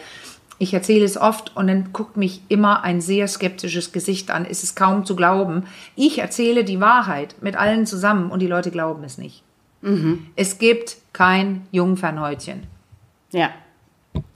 S2: ich erzähle es oft und dann guckt mich immer ein sehr skeptisches Gesicht an. Es ist kaum zu glauben. Ich erzähle die Wahrheit mit allen zusammen und die Leute glauben es nicht. Mhm. Es gibt kein Jungfernhäutchen.
S1: Ja.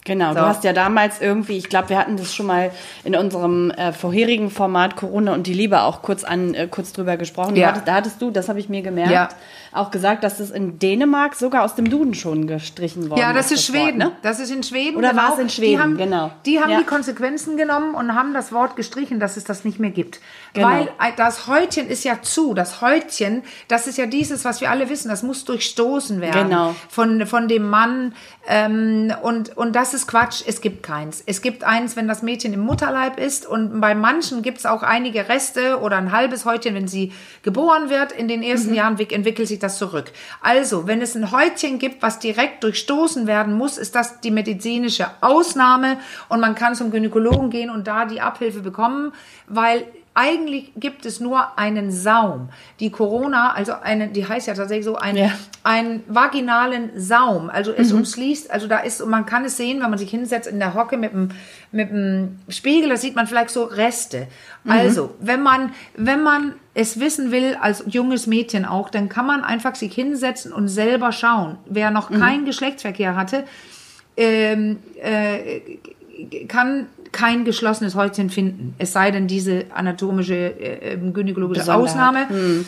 S1: Genau, so. du hast ja damals irgendwie, ich glaube, wir hatten das schon mal in unserem äh, vorherigen Format Corona und die Liebe auch kurz an äh, kurz drüber gesprochen. Ja. Hattest, da hattest du, das habe ich mir gemerkt, ja. auch gesagt, dass das in Dänemark sogar aus dem Duden schon gestrichen worden ist.
S2: Ja, das ist,
S1: das
S2: Schweden. Wort, ne? Das ist in Schweden.
S1: Oder genau. war es in Schweden?
S2: Die haben,
S1: genau.
S2: Die haben ja. die Konsequenzen genommen und haben das Wort gestrichen, dass es das nicht mehr gibt. Genau. Weil äh, das Häutchen ist ja zu. Das Häutchen, das ist ja dieses, was wir alle wissen, das muss durchstoßen werden.
S1: Genau.
S2: Von, von dem Mann. Ähm, und, und das ist Quatsch. Es gibt keins. Es gibt eins, wenn das Mädchen im Mutterleib ist. Und bei manchen gibt es auch einige Reste oder ein halbes Häutchen, wenn sie geboren wird. In den ersten mhm. Jahren entwickelt sich das zurück. Also, wenn es ein Häutchen gibt, was direkt durchstoßen werden muss, ist das die medizinische Ausnahme. Und man kann zum Gynäkologen gehen und da die Abhilfe bekommen, weil eigentlich gibt es nur einen Saum. Die Corona, also eine, die heißt ja tatsächlich so, ein, ja. einen vaginalen Saum. Also es mhm. umschließt, also da ist, und man kann es sehen, wenn man sich hinsetzt in der Hocke mit dem, mit dem Spiegel, da sieht man vielleicht so Reste. Mhm. Also, wenn man, wenn man es wissen will, als junges Mädchen auch, dann kann man einfach sich hinsetzen und selber schauen. Wer noch mhm. keinen Geschlechtsverkehr hatte, ähm, äh, kann kein geschlossenes Häutchen finden. Es sei denn diese anatomische, äh, ähm, gynäkologische Besonderheit. Ausnahme. Hm.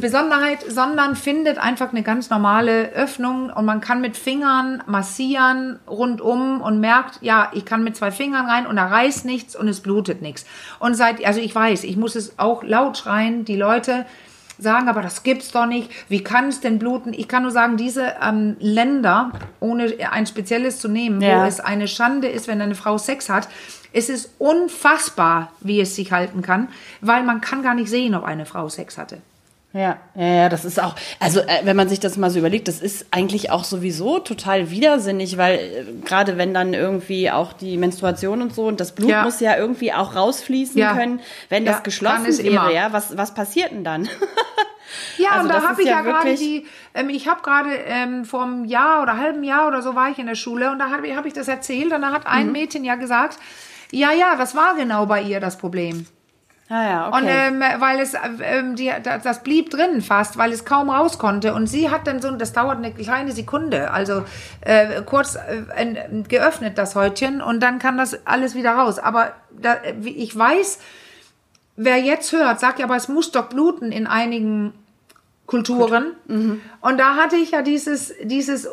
S2: Besonderheit, sondern findet einfach eine ganz normale Öffnung und man kann mit Fingern massieren rundum und merkt, ja, ich kann mit zwei Fingern rein und da reißt nichts und es blutet nichts. Und seit, also ich weiß, ich muss es auch laut schreien, die Leute, sagen, aber das gibt's doch nicht. Wie kann es denn bluten? Ich kann nur sagen, diese ähm, Länder, ohne ein spezielles zu nehmen, ja. wo es eine Schande ist, wenn eine Frau Sex hat, es ist unfassbar, wie es sich halten kann, weil man kann gar nicht sehen, ob eine Frau Sex hatte.
S1: Ja, ja, ja, das ist auch, also äh, wenn man sich das mal so überlegt, das ist eigentlich auch sowieso total widersinnig, weil äh, gerade wenn dann irgendwie auch die Menstruation und so und das Blut ja. muss ja irgendwie auch rausfließen ja. können, wenn das geschlossen wäre, immer. ja, was, was passiert denn dann? *laughs*
S2: Ja, also und da habe ich ja, gerade die, ähm, ich habe gerade ähm, vor einem Jahr oder halben Jahr oder so war ich in der Schule und da habe hab ich das erzählt und da hat ein mhm. Mädchen ja gesagt, ja, ja, das war genau bei ihr das Problem.
S1: Ah ja, okay.
S2: Und ähm, weil es, ähm, die, das blieb drin fast, weil es kaum raus konnte. Und sie hat dann so, das dauert eine kleine Sekunde, also äh, kurz äh, geöffnet das Häutchen und dann kann das alles wieder raus. Aber da, ich weiß, wer jetzt hört, sagt ja, aber es muss doch bluten in einigen Kulturen. Mhm. Und da hatte ich ja dieses, dieses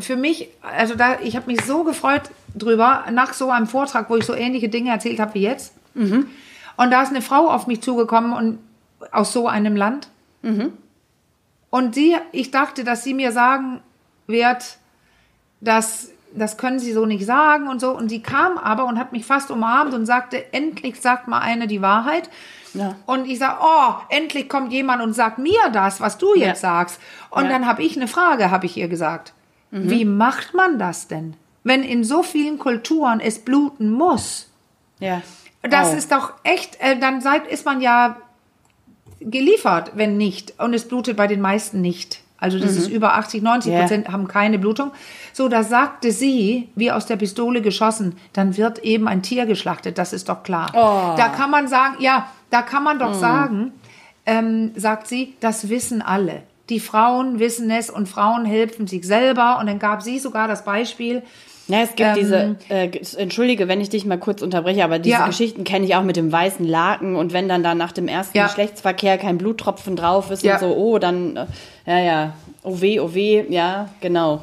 S2: für mich, also da, ich habe mich so gefreut drüber, nach so einem Vortrag, wo ich so ähnliche Dinge erzählt habe wie jetzt. Mhm. Und da ist eine Frau auf mich zugekommen und aus so einem Land. Mhm. Und sie, ich dachte, dass sie mir sagen wird, dass das können sie so nicht sagen und so. Und sie kam aber und hat mich fast umarmt und sagte, endlich sagt mal eine die Wahrheit. Ja. Und ich sage, oh, endlich kommt jemand und sagt mir das, was du jetzt ja. sagst. Und ja. dann habe ich eine Frage, habe ich ihr gesagt. Mhm. Wie macht man das denn, wenn in so vielen Kulturen es bluten muss?
S1: Ja.
S2: Das oh. ist doch echt, äh, dann seid, ist man ja geliefert, wenn nicht. Und es blutet bei den meisten nicht. Also das mhm. ist über 80, 90 yeah. Prozent haben keine Blutung. So, da sagte sie, wie aus der Pistole geschossen, dann wird eben ein Tier geschlachtet, das ist doch klar. Oh. Da kann man sagen, ja, da kann man doch mhm. sagen, ähm, sagt sie, das wissen alle. Die Frauen wissen es und Frauen helfen sich selber. Und dann gab sie sogar das Beispiel,
S1: ja, es gibt ähm, diese, äh, entschuldige, wenn ich dich mal kurz unterbreche, aber diese ja. Geschichten kenne ich auch mit dem weißen Laken und wenn dann da nach dem ersten ja. Geschlechtsverkehr kein Bluttropfen drauf ist ja. und so, oh, dann, äh, ja, ja, oh weh, oh weh, ja, genau.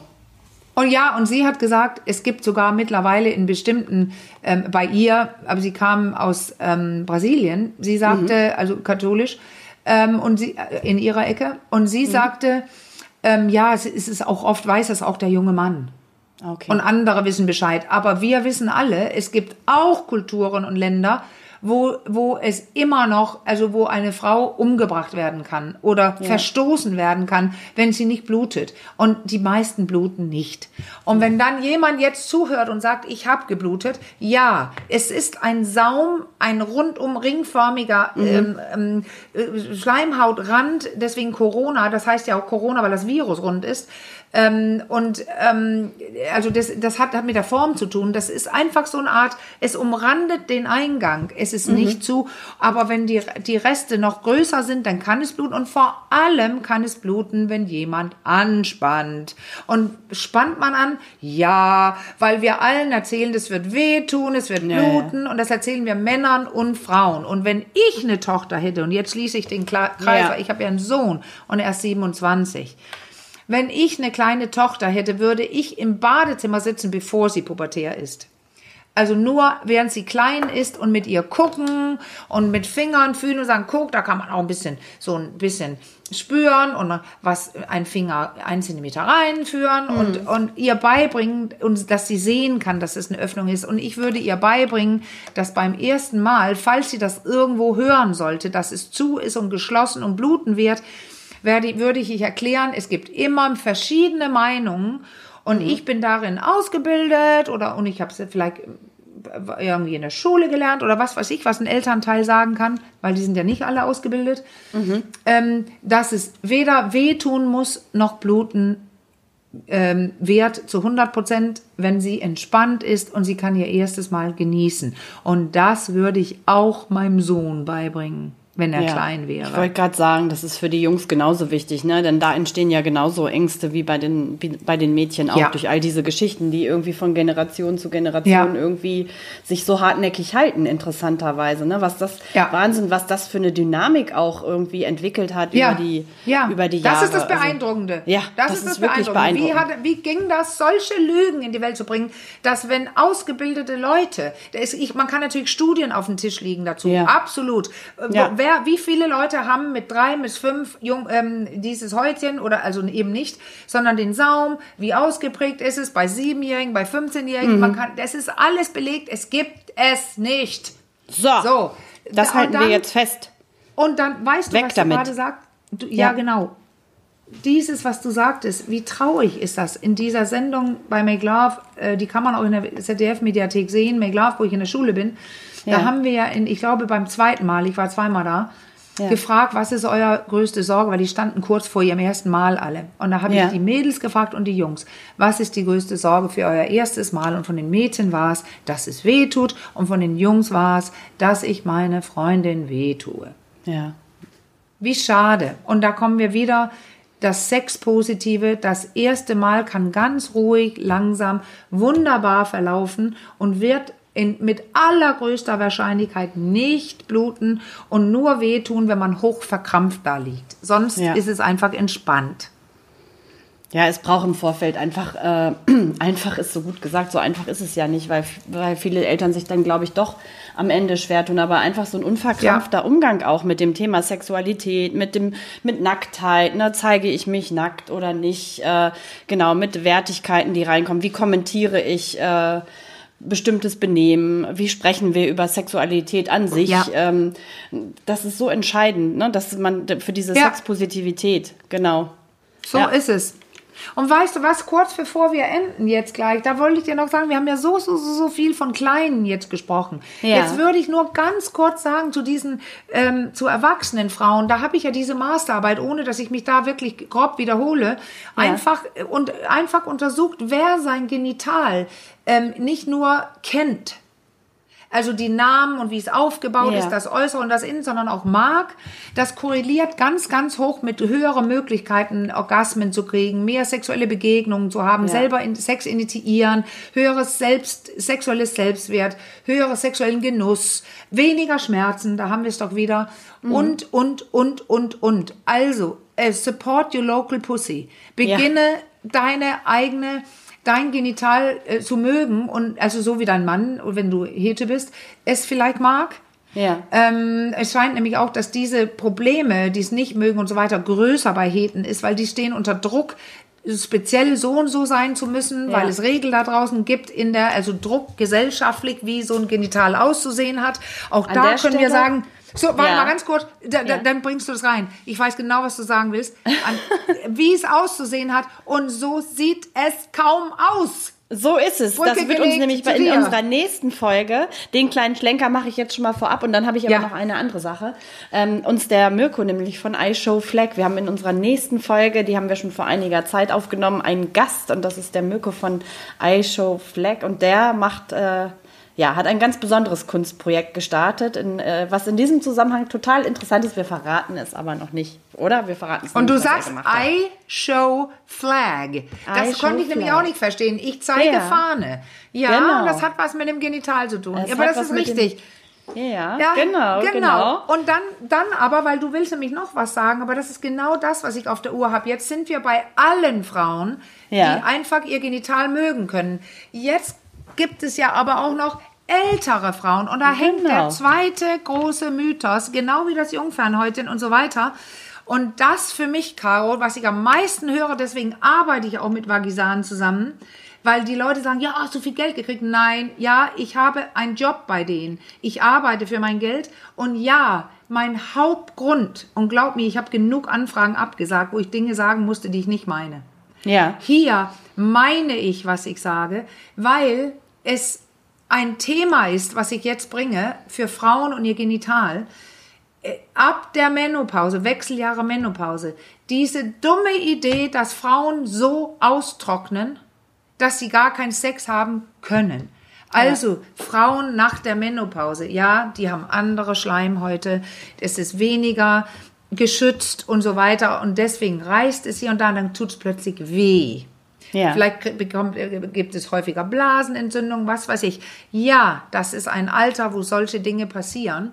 S2: Und ja, und sie hat gesagt, es gibt sogar mittlerweile in bestimmten, ähm, bei ihr, aber sie kam aus ähm, Brasilien, sie sagte, mhm. also katholisch, ähm, und sie äh, in ihrer Ecke, und sie mhm. sagte, ähm, ja, es ist auch oft weiß das auch der junge Mann. Okay. Und andere wissen Bescheid. Aber wir wissen alle, es gibt auch Kulturen und Länder, wo, wo es immer noch, also wo eine Frau umgebracht werden kann oder verstoßen werden kann, wenn sie nicht blutet. Und die meisten bluten nicht. Und wenn dann jemand jetzt zuhört und sagt, ich habe geblutet, ja, es ist ein Saum, ein rundum ringförmiger ähm, ähm, äh, Schleimhautrand, deswegen Corona, das heißt ja auch Corona, weil das Virus rund ist. Ähm, und ähm, also das, das hat, hat mit der Form zu tun. Das ist einfach so eine Art, es umrandet den Eingang. Es ist nicht zu, aber wenn die, die Reste noch größer sind, dann kann es bluten. Und vor allem kann es bluten, wenn jemand anspannt. Und spannt man an? Ja, weil wir allen erzählen, das wird wehtun, es wird
S1: ja.
S2: bluten. Und das erzählen wir Männern und Frauen. Und wenn ich eine Tochter hätte, und jetzt schließe ich den Kreis,
S1: Ja.
S2: ich habe ja einen Sohn und er ist 27. Wenn ich eine kleine Tochter hätte, würde ich im Badezimmer sitzen, bevor sie pubertär ist. Also nur während sie klein ist und mit ihr gucken und mit Fingern fühlen und sagen, guck, da kann man auch ein bisschen, so ein bisschen spüren und was ein Finger ein Zentimeter reinführen und, und ihr beibringen, und dass sie sehen kann, dass es eine Öffnung ist. Und ich würde ihr beibringen, dass beim ersten Mal, falls sie das irgendwo hören sollte, dass es zu ist und geschlossen und bluten wird, werde, würde ich erklären, es gibt immer verschiedene Meinungen und ich bin darin ausgebildet oder und ich habe es vielleicht irgendwie in der Schule gelernt oder was weiß ich, was ein Elternteil sagen kann, weil die sind ja nicht alle ausgebildet, ähm, dass es weder wehtun muss noch bluten ähm, wird zu 100 Prozent, wenn sie entspannt ist und sie kann ihr erstes Mal genießen. Und das würde ich auch meinem Sohn beibringen, wenn er klein wäre.
S1: Ich wollte gerade sagen, das ist für die Jungs genauso wichtig, ne? Denn da entstehen ja genauso Ängste wie bei den, wie bei den Mädchen auch
S2: Ja.
S1: durch all diese Geschichten, die irgendwie von Generation zu Generation
S2: Ja.
S1: irgendwie sich so hartnäckig halten, interessanterweise. Ne? Was das
S2: Ja.
S1: Wahnsinn, was das für eine Dynamik auch irgendwie entwickelt hat
S2: ja.
S1: über die
S2: ja.
S1: über die Jahre.
S2: Das ist das
S1: Also-
S2: Beeindruckende.
S1: Ja,
S2: das,
S1: das
S2: ist das
S1: wirklich
S2: Beeindruckende. Wie,
S1: beeindruckend.
S2: hat, wie ging das, solche Lügen in die Welt zu bringen, dass wenn ausgebildete Leute, ist, ich, man kann natürlich Studien auf dem Tisch liegen dazu,
S1: Ja.
S2: absolut. Äh,
S1: Ja.
S2: Wer, wie viele Leute haben mit drei bis fünf Jung, ähm, dieses Häutchen oder also eben nicht, sondern den Saum, wie ausgeprägt ist es bei Siebenjährigen, bei 15-Jährigen,
S1: Mhm.
S2: man kann, das ist alles belegt, es gibt es nicht.
S1: So,
S2: So.
S1: das
S2: Und
S1: halten
S2: dann-
S1: wir jetzt fest.
S2: Und dann weißt du,
S1: Weg
S2: was
S1: damit.
S2: du gerade sagst? Du, ja.
S1: Ja.
S2: genau. Dieses, was du sagtest, wie traurig ist das in dieser Sendung bei Make Love, äh, die kann man auch in der ZDF-Mediathek sehen, Make Love, wo ich in der Schule bin. Da
S1: Ja.
S2: haben wir ja, in, ich glaube beim zweiten Mal, ich war zweimal da,
S1: Ja.
S2: gefragt, was ist euer größte Sorge, weil die standen kurz vor ihrem ersten Mal alle. Und da habe
S1: Ja.
S2: ich die Mädels gefragt und die Jungs, was ist die größte Sorge für euer erstes Mal? Und von den Mädchen war es, dass es weh tut und von den Jungs war es, dass ich meine Freundin weh tue.
S1: Ja.
S2: Wie schade. Und da kommen wir wieder, das Sexpositive, das erste Mal kann ganz ruhig, langsam, wunderbar verlaufen und wird in, mit allergrößter Wahrscheinlichkeit nicht bluten und nur wehtun, wenn man hoch verkrampft da liegt. Sonst
S1: Ja.
S2: ist es einfach entspannt.
S1: Ja, es braucht im Vorfeld einfach, äh, *clears throat* einfach ist so gut gesagt, so einfach ist es ja nicht, weil, weil viele Eltern sich dann, glaube ich, doch am Ende schwer tun, aber einfach so ein unverkrampfter Umgang auch mit dem Thema Sexualität, mit dem, mit Nacktheit, ne, zeige ich mich nackt oder nicht, äh, genau, mit Wertigkeiten, die reinkommen, wie kommentiere ich, äh, bestimmtes Benehmen, wie sprechen wir über Sexualität an sich,
S2: Ja.
S1: ähm, das ist so entscheidend, ne, dass man für diese
S2: Ja.
S1: Sexpositivität, genau.
S2: So
S1: Ja.
S2: ist es. Und weißt du was, kurz bevor wir enden jetzt gleich, da wollte ich dir noch sagen, wir haben ja so, so, so, so viel von Kleinen jetzt gesprochen.
S1: Ja.
S2: Jetzt würde ich nur ganz kurz sagen zu diesen, ähm, zu erwachsenen Frauen, da habe ich ja diese Masterarbeit, ohne dass ich mich da wirklich grob wiederhole, einfach, und einfach untersucht, wer sein Genital ähm, nicht nur kennt, also die Namen und wie es aufgebaut
S1: Ja.
S2: ist, das Äußere und das Innen, sondern auch mag. Das korreliert ganz, ganz hoch mit höheren Möglichkeiten, Orgasmen zu kriegen, mehr sexuelle Begegnungen zu haben,
S1: Ja.
S2: selber Sex initiieren, höheres Selbst, sexuelles Selbstwert, höheres sexuellen Genuss, weniger Schmerzen, da haben wir es doch wieder. Und, und, und, und, und. Also, äh, support your local pussy. Beginne deine eigene dein Genital äh, zu mögen und also so wie dein Mann, wenn du Hete bist, es vielleicht mag.
S1: Ja.
S2: Ähm, es scheint nämlich auch, dass diese Probleme, die es nicht mögen und so weiter, größer bei Heten ist, weil die stehen unter Druck, speziell so und so sein zu müssen,
S1: Ja.
S2: weil es Regeln da draußen gibt in der, also Druck gesellschaftlich, wie so ein Genital auszusehen hat. Auch
S1: An
S2: da können wir
S1: Stelle-
S2: sagen, so, warte
S1: Ja.
S2: mal ganz kurz, da, da,
S1: Ja.
S2: dann bringst du das rein. Ich weiß genau, was du sagen willst. An, *laughs* wie es auszusehen hat und so sieht es kaum aus.
S1: So ist es.
S2: Brücke
S1: das wird uns nämlich bei- in
S2: dir.
S1: unserer nächsten Folge, den kleinen Schlenker mache ich jetzt schon mal vorab und dann habe ich aber
S2: Ja.
S1: noch eine andere Sache. Ähm, uns der Mirko nämlich von iShow Flag, wir haben in unserer nächsten Folge, die haben wir schon vor einiger Zeit aufgenommen, einen Gast und das ist der Mirko von iShow Flag und der macht, äh, ja, hat ein ganz besonderes Kunstprojekt gestartet, in, äh, was in diesem Zusammenhang total interessant ist. Wir verraten es aber noch nicht, oder? Wir verraten es
S2: Und
S1: nicht,
S2: du sagst. I show flag. Das
S1: I
S2: konnte ich nämlich
S1: flag.
S2: auch nicht verstehen. Ich zeige
S1: Ja.
S2: Fahne. Ja,
S1: Genau.
S2: das hat was mit dem Genital zu tun.
S1: Es
S2: aber das ist richtig.
S1: Ja,
S2: Ja,
S1: genau, genau.
S2: Und dann, dann aber, weil du willst nämlich noch was sagen, aber das ist genau das, was ich auf der Uhr habe. Jetzt sind wir bei allen Frauen,
S1: Ja.
S2: die einfach ihr Genital mögen können. Jetzt gibt es ja aber auch noch ältere Frauen und da hängt
S1: Genau.
S2: der zweite große Mythos, genau wie das Jungfernhäutchen und so weiter. Und das für mich, Caro, was ich am meisten höre, deswegen arbeite ich auch mit Vagisanen zusammen, weil die Leute sagen, ja, hast du viel Geld gekriegt? Nein, ja, ich habe einen Job bei denen. Ich arbeite für mein Geld und ja, mein Hauptgrund, und glaub mir, ich habe genug Anfragen abgesagt, wo ich Dinge sagen musste, die ich nicht meine.
S1: Ja.
S2: Hier meine ich, was ich sage, weil es ein Thema ist, was ich jetzt bringe für Frauen und ihr Genital. Äh, Ab der Menopause, Wechseljahre Menopause, diese dumme Idee, dass Frauen so austrocknen, dass sie gar keinen Sex haben können. Also Frauen nach der Menopause, ja, die haben andere Schleimhäute, es ist weniger geschützt und so weiter und deswegen reißt es hier und da, und dann tut es plötzlich weh.
S1: Ja.
S2: Vielleicht bekommt, äh, gibt es häufiger Blasenentzündung, was weiß ich. Ja, das ist ein Alter, wo solche Dinge passieren.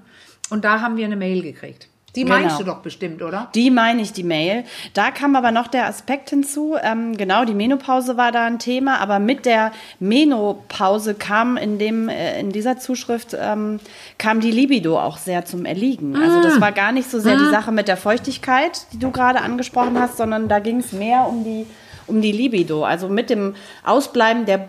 S2: Und da haben wir eine Mail gekriegt. Die
S1: Genau.
S2: meinst du doch bestimmt, oder?
S1: Die meine ich, die Mail. Da kam aber noch der Aspekt hinzu, ähm, genau, die Menopause war da ein Thema, aber mit der Menopause kam in, dem, äh, in dieser Zuschrift, ähm, kam die Libido auch sehr zum Erliegen. Also das war gar nicht so sehr die Sache mit der Feuchtigkeit, die du gerade angesprochen hast, sondern da ging es mehr um die, um die Libido. Also mit dem Ausbleiben der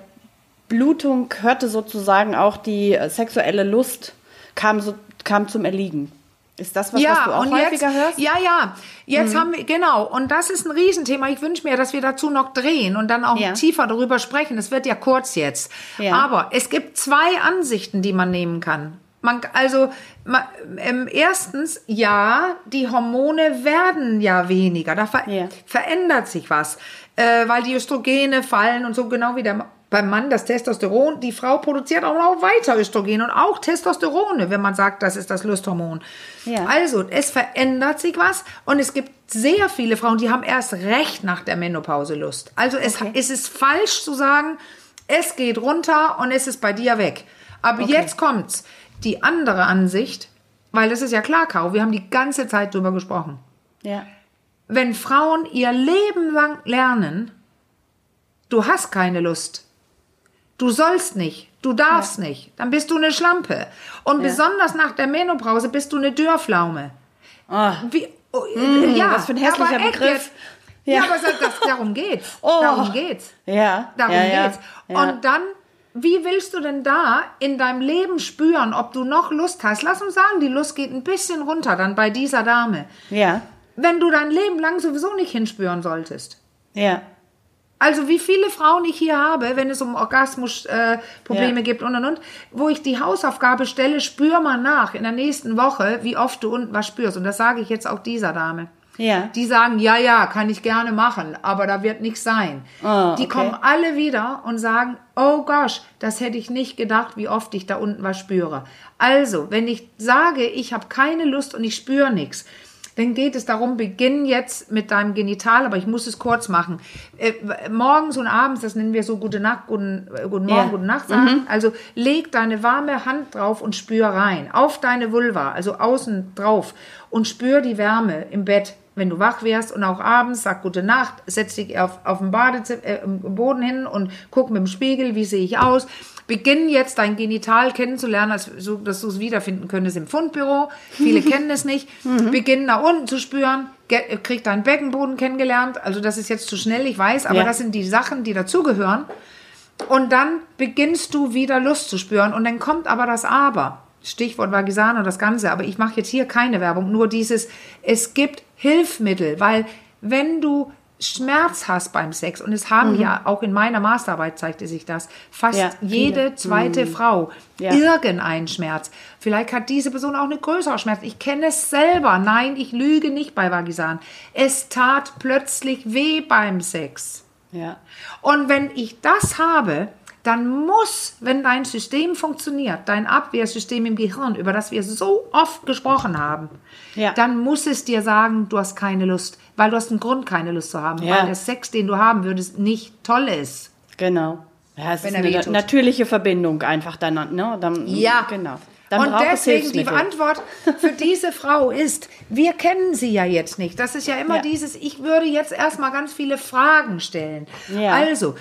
S1: Blutung hörte sozusagen auch die sexuelle Lust, kam, so, kam zum Erliegen. Ist das was, was du auch häufiger
S2: jetzt,
S1: hörst? Mhm.
S2: Ja, ja. Jetzt haben wir, genau. Und das ist ein Riesenthema. Ich wünsche mir, dass wir dazu noch drehen und dann auch
S1: Ja.
S2: tiefer darüber sprechen. Es wird ja kurz jetzt.
S1: Ja.
S2: Aber es gibt zwei Ansichten, die man nehmen kann. Man, also, ma, ähm, erstens, ja, die Hormone werden ja weniger. Da ver
S1: Ja.
S2: verändert sich was, äh, weil die Östrogene fallen und so genau wie der, beim Mann das Testosteron. Die Frau produziert auch noch weiter Östrogen und auch Testosterone, wenn man sagt, das ist das Lusthormon.
S1: Ja.
S2: Also, es verändert sich was und es gibt sehr viele Frauen, die haben erst recht nach der Menopause Lust. Also, es,
S1: Okay.
S2: es ist falsch zu sagen, es geht runter und es ist bei dir weg. Aber jetzt kommt's. Die andere Ansicht, weil das ist ja klar, Caro, wir haben die ganze Zeit drüber gesprochen.
S1: Ja.
S2: Wenn Frauen ihr Leben lang lernen, du hast keine Lust, du sollst nicht, du darfst nicht, dann bist du eine Schlampe. Und besonders nach der Menopause bist du eine Dörrflaume.
S1: Oh.
S2: Wie, oh, äh, ja,
S1: was für ein hässlicher Begriff.
S2: Ja,
S1: Ja.
S2: aber das, das, darum geht's. *laughs*
S1: Oh.
S2: Darum geht's.
S1: Ja.
S2: Darum
S1: ja, ja.
S2: geht's.
S1: Ja.
S2: Und dann, wie willst du denn da in deinem Leben spüren, ob du noch Lust hast? Lass uns sagen, die Lust geht ein bisschen runter dann bei dieser Dame.
S1: ja.
S2: Wenn du dein Leben lang sowieso nicht hinspüren solltest.
S1: Ja.
S2: Also wie viele Frauen ich hier habe, wenn es um Orgasmusprobleme äh,
S1: Ja.
S2: gibt und und und, wo ich die Hausaufgabe stelle, spür mal nach in der nächsten Woche, wie oft du unten was spürst. Und das sage ich jetzt auch dieser Dame.
S1: Ja.
S2: Die sagen, ja, ja, kann ich gerne machen, aber da wird nichts sein.
S1: Ah,
S2: Die
S1: okay.
S2: kommen alle wieder und sagen, oh gosh, das hätte ich nicht gedacht, wie oft ich da unten was spüre. Also, wenn ich sage, ich habe keine Lust und ich spüre nichts, dann geht es darum, beginn jetzt mit deinem Genital, aber ich muss es kurz machen. Äh, morgens und abends, das nennen wir so gute Nacht, guten, äh, guten Morgen,
S1: Ja.
S2: gute Nacht sagen. Also leg deine warme Hand drauf und spür rein. Auf deine Vulva, also außen drauf. Und spür die Wärme im Bett. Wenn du wach wärst und auch abends, sag gute Nacht, setz dich auf, auf dem Badezimmer, äh, im Boden hin und guck mit dem Spiegel, wie sehe ich aus. Beginn jetzt dein Genital kennenzulernen, als, so, dass du es wiederfinden könntest im Fundbüro. Viele *laughs* kennen es nicht. Beginn nach unten zu spüren, krieg deinen Beckenboden kennengelernt. Also das ist jetzt zu schnell, ich weiß, aber
S1: Ja.
S2: das sind die Sachen, die dazugehören. Und dann beginnst du wieder Lust zu spüren. Und dann kommt aber das Aber. Stichwort Vagisana und das Ganze. Aber ich mache jetzt hier keine Werbung. Nur dieses, es gibt Hilfsmittel. Weil wenn du Schmerz hast beim Sex, und es haben ja, auch in meiner Masterarbeit zeigte sich das, fast
S1: Ja,
S2: jede zweite Frau
S1: Ja.
S2: irgendeinen Schmerz. Vielleicht hat diese Person auch eine größere Schmerz. Ich kenne es selber. Nein, ich lüge nicht bei Vagisan. Es tat plötzlich weh beim Sex.
S1: Ja.
S2: Und wenn ich das habe, dann muss, wenn dein System funktioniert, dein Abwehrsystem im Gehirn, über das wir so oft gesprochen haben,
S1: Ja.
S2: dann muss es dir sagen, du hast keine Lust, weil du hast einen Grund, keine Lust zu haben,
S1: Ja.
S2: weil der Sex, den du haben würdest, nicht toll ist.
S1: Genau. Ja, es
S2: Wenn
S1: ist
S2: er
S1: eine
S2: wehtut.
S1: natürliche Verbindung einfach dann, ne? Dann, Genau. Dann
S2: und deswegen die. Antwort für diese *laughs* Frau ist, wir kennen sie ja jetzt nicht. Das ist ja immer
S1: Ja.
S2: dieses, ich würde jetzt erstmal ganz viele Fragen stellen.
S1: Ja.
S2: Also,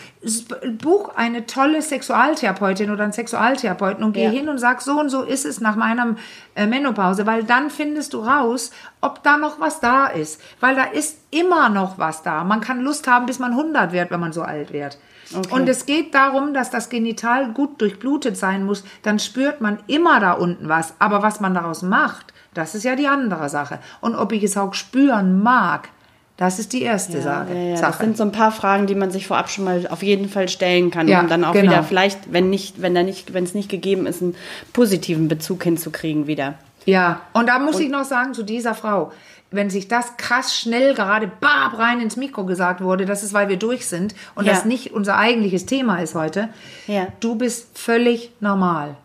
S2: buch eine tolle Sexualtherapeutin oder einen Sexualtherapeuten und geh
S1: Ja.
S2: hin und sag, so und so ist es nach meiner äh, Menopause, weil dann findest du raus, ob da noch was da ist. Weil da ist immer noch was da. Man kann Lust haben, bis man 100 wird, wenn man so alt wird.
S1: Okay.
S2: Und es geht darum, dass das Genital gut durchblutet sein muss. Dann spürt man immer da unten was. Aber was man daraus macht, das ist ja die andere Sache. Und ob ich es auch spüren mag, das ist die erste
S1: Ja,
S2: Sache.
S1: ja, ja. Das sind so ein paar Fragen, die man sich vorab schon mal auf jeden Fall stellen kann,
S2: Ja,
S1: um dann auch
S2: genau.
S1: wieder vielleicht, wenn nicht, wenn da nicht, wenn es nicht gegeben ist, einen positiven Bezug hinzukriegen wieder.
S2: Ja, und da muss ich noch sagen zu dieser Frau, wenn sich das krass schnell gerade bab rein ins Mikro gesagt wurde, das ist, weil wir durch sind und
S1: Ja.
S2: das nicht unser eigentliches Thema ist heute.
S1: Ja.
S2: Du bist völlig normal.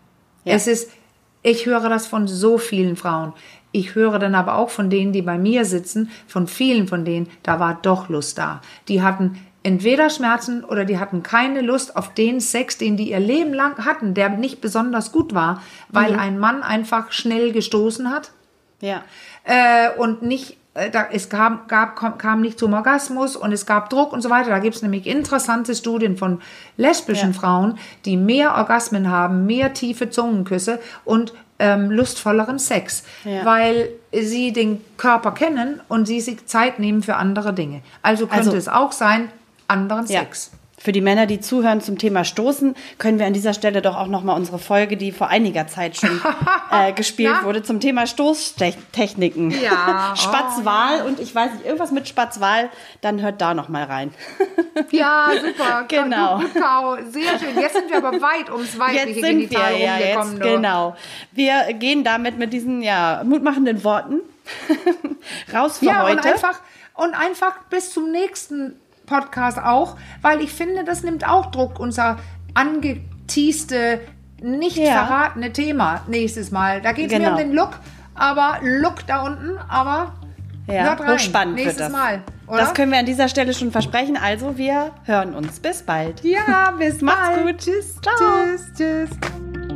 S1: Ja.
S2: Es ist, ich höre das von so vielen Frauen. Ich höre dann aber auch von denen, die bei mir sitzen, von vielen von denen, da war doch Lust da. Die hatten entweder Schmerzen oder die hatten keine Lust auf den Sex, den die ihr Leben lang hatten, der nicht besonders gut war, weil
S1: Mhm.
S2: ein Mann einfach schnell gestoßen hat
S1: Ja.
S2: äh, und nicht, äh, da, es kam, gab, kam, kam nicht zum Orgasmus und es gab Druck und so weiter. Da gibt es nämlich interessante Studien von lesbischen
S1: Ja.
S2: Frauen, die mehr Orgasmen haben, mehr tiefe Zungenküsse und ähm, lustvolleren Sex,
S1: Ja.
S2: weil sie den Körper kennen und sie sich Zeit nehmen für andere Dinge. Also könnte
S1: Also-
S2: es auch sein, anderen
S1: Ja.
S2: Sex.
S1: Für die Männer, die zuhören zum Thema Stoßen, können wir an dieser Stelle doch auch nochmal unsere Folge, die vor einiger Zeit schon *laughs* äh, gespielt wurde, zum Thema Stoßtechniken.
S2: Ja. *laughs* Oh,
S1: Spatzwahl und ich weiß nicht, irgendwas mit Spatzwahl, dann hört da nochmal rein.
S2: Ja, *laughs* super.
S1: Genau.
S2: Gut. Sehr schön. Jetzt sind wir aber weit ums weibliche
S1: Jetzt sind wir
S2: Genital
S1: ja
S2: rumgekommen.
S1: jetzt, genau. Wir gehen damit mit diesen ja, mutmachenden Worten raus für
S2: Ja,
S1: heute.
S2: und einfach, und einfach bis zum nächsten Podcast auch, weil ich finde, das nimmt auch Druck, unser angeteaste, nicht
S1: Ja.
S2: verratene Thema nächstes Mal. Da geht es
S1: Genau.
S2: mir um den Look, aber Look da unten, aber
S1: ja,
S2: hört rein.
S1: hochspannend
S2: nächstes
S1: wird das.
S2: Mal. Oder?
S1: Das können wir an dieser Stelle schon versprechen. Also, wir hören uns. Bis bald.
S2: ja, bis *laughs*
S1: Macht's
S2: bald.
S1: gut.
S2: Tschüss.
S1: Ciao.
S2: Tschüss. Tschüss.